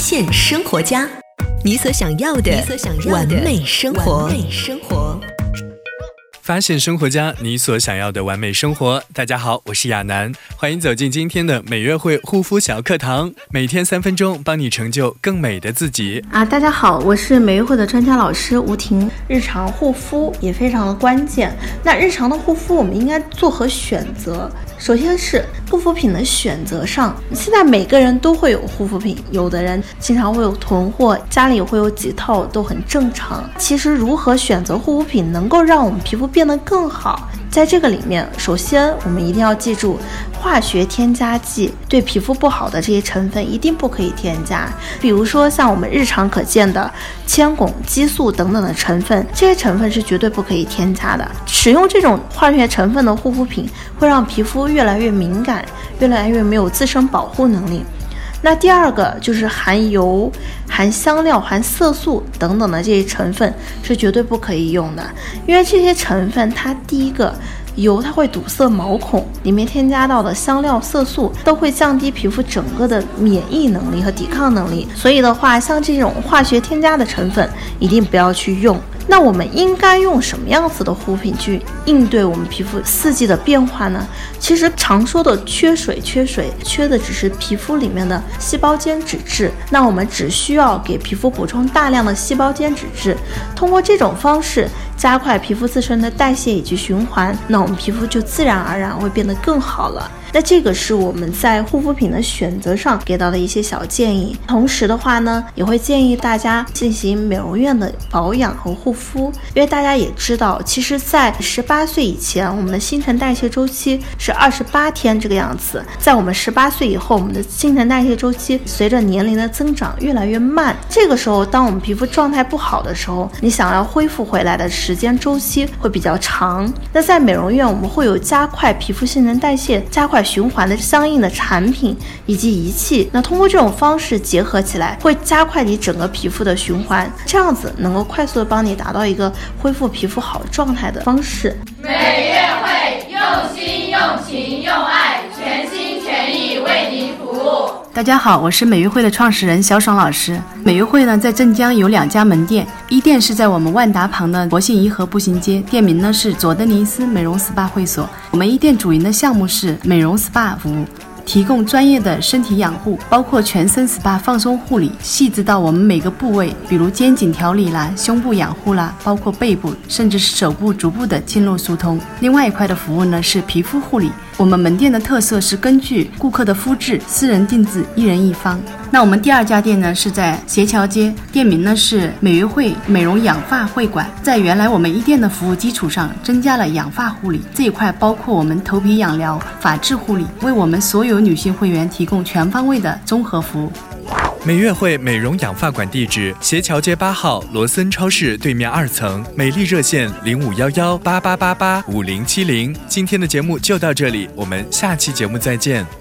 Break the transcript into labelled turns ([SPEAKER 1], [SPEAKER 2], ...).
[SPEAKER 1] 现生活家，你所想要的完美生活。完美生活。
[SPEAKER 2] 发现生活家，你所想要的完美生活。大家好，我是亚楠，欢迎走进今天的美约会护肤小课堂，每天三分钟，帮你成就更美的自己。
[SPEAKER 3] 啊，大家好，我是美约会的专家老师吴婷。日常护肤也非常的关键，那日常的护肤我们应该做何选择？首先是护肤品的选择上，现在每个人都会有护肤品，有的人经常会有囤货，家里会有几套都很正常。其实如何选择护肤品能够让我们皮肤变得更好？在这个里面，首先我们一定要记住，化学添加剂对皮肤不好的这些成分一定不可以添加。比如说像我们日常可见的铅汞、激素等等的成分，这些成分是绝对不可以添加的。使用这种化学成分的护肤品，会让皮肤越来越敏感，越来越没有自身保护能力。那第二个就是含油、含香料、含色素等等的这些成分是绝对不可以用的，因为这些成分它第一个油它会堵塞毛孔，里面添加到的香料、色素都会降低皮肤整个的免疫能力和抵抗能力，所以的话，像这种化学添加的成分一定不要去用。那我们应该用什么样子的护肤品去应对我们皮肤四季的变化呢？其实常说的缺水，缺水，缺的只是皮肤里面的细胞间脂质。那我们只需要给皮肤补充大量的细胞间脂质，通过这种方式加快皮肤自身的代谢以及循环，那我们皮肤就自然而然会变得更好了。那这个是我们在护肤品的选择上给到的一些小建议。同时的话呢，也会建议大家进行美容院的保养和护肤，因为大家也知道，其实，在十八岁以前，我们的新陈代谢周期是二十八天这个样子；在我们十八岁以后，我们的新陈代谢周期随着年龄的增长越来越慢。这个时候，当我们皮肤状态不好的时候，你想要恢复回来的时间周期会比较长。那在美容院，我们会有加快皮肤新陈代谢、加快循环的相应的产品以及仪器，那通过这种方式结合起来，会加快你整个皮肤的循环，这样子能够快速的帮你达到一个恢复皮肤好状态的方式。
[SPEAKER 4] 美月
[SPEAKER 5] 大家好，我是美玉会的创始人小爽老师。美玉会呢，在镇江有两家门店，一店是在我们万达旁的国信颐和步行街，店名呢是佐德尼斯美容 SPA 会所。我们一店主营的项目是美容 SPA 服务。提供专业的身体养护，包括全身 SPA 放松护理，细致到我们每个部位，比如肩颈调理啦、胸部养护啦，包括背部，甚至是手部逐步的经络疏通。另外一块的服务呢是皮肤护理，我们门店的特色是根据顾客的肤质，私人定制一人一方。那我们第二家店呢是在斜桥街，店名呢是美约会美容养发会馆。在原来我们一店的服务基础上，增加了养发护理这一块，包括我们头皮养疗、发质护理，为我们所有女性会员提供全方位的综合服务。
[SPEAKER 2] 美悦汇美容养发馆地址：斜桥街八号罗森超市对面二层。美丽热线：零五幺幺八八八八五零七零。今天的节目就到这里，我们下期节目再见。